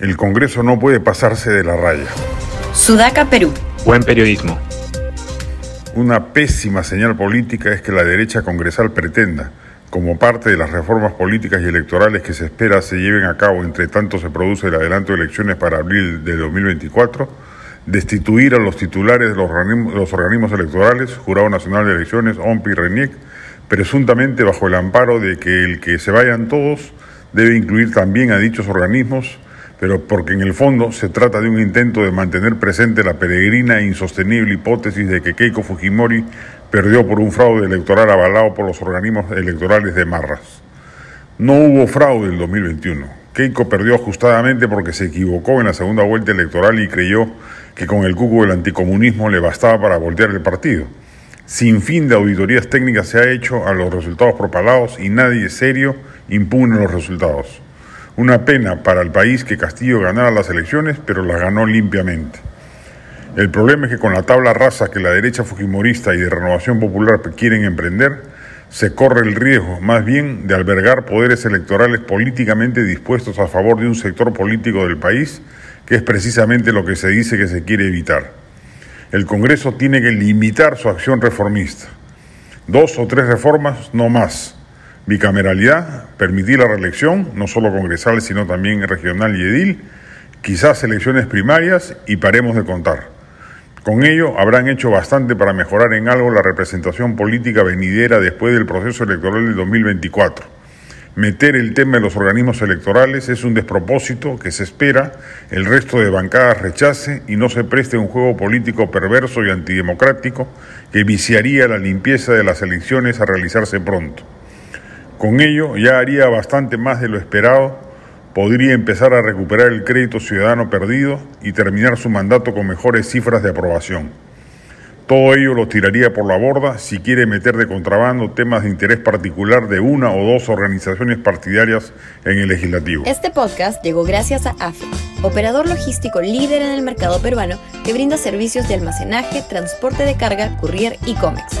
El Congreso no puede pasarse de la raya. Sudaca, Perú. Buen periodismo. Una pésima señal política es que la derecha congresal pretenda, como parte de las reformas políticas y electorales que se espera se lleven a cabo entre tanto se produce el adelanto de elecciones para abril de 2024, destituir a los titulares de los organismos, los organismos electorales, Jurado Nacional de Elecciones, OMPI y RENIEC, presuntamente bajo el amparo de que el que se vayan todos debe incluir también a dichos organismos pero porque en el fondo se trata de un intento de mantener presente la peregrina e insostenible hipótesis de que Keiko Fujimori perdió por un fraude electoral avalado por los organismos electorales de Marras. No hubo fraude en 2021. Keiko perdió ajustadamente porque se equivocó en la segunda vuelta electoral y creyó que con el cuco del anticomunismo le bastaba para voltear el partido. Sin fin de auditorías técnicas se ha hecho a los resultados propalados y nadie serio impugna los resultados. Una pena para el país que Castillo ganara las elecciones, pero las ganó limpiamente. El problema es que con la tabla rasa que la derecha fujimorista y de renovación popular quieren emprender, se corre el riesgo más bien de albergar poderes electorales políticamente dispuestos a favor de un sector político del país, que es precisamente lo que se dice que se quiere evitar. El Congreso tiene que limitar su acción reformista. Dos o tres reformas, no más bicameralidad, permitir la reelección, no solo congresal, sino también regional y edil, quizás elecciones primarias y paremos de contar. Con ello habrán hecho bastante para mejorar en algo la representación política venidera después del proceso electoral del 2024. Meter el tema de los organismos electorales es un despropósito que se espera el resto de bancadas rechace y no se preste un juego político perverso y antidemocrático que viciaría la limpieza de las elecciones a realizarse pronto. Con ello ya haría bastante más de lo esperado, podría empezar a recuperar el crédito ciudadano perdido y terminar su mandato con mejores cifras de aprobación. Todo ello lo tiraría por la borda si quiere meter de contrabando temas de interés particular de una o dos organizaciones partidarias en el legislativo. Este podcast llegó gracias a AFE, operador logístico líder en el mercado peruano que brinda servicios de almacenaje, transporte de carga, courier y cómics.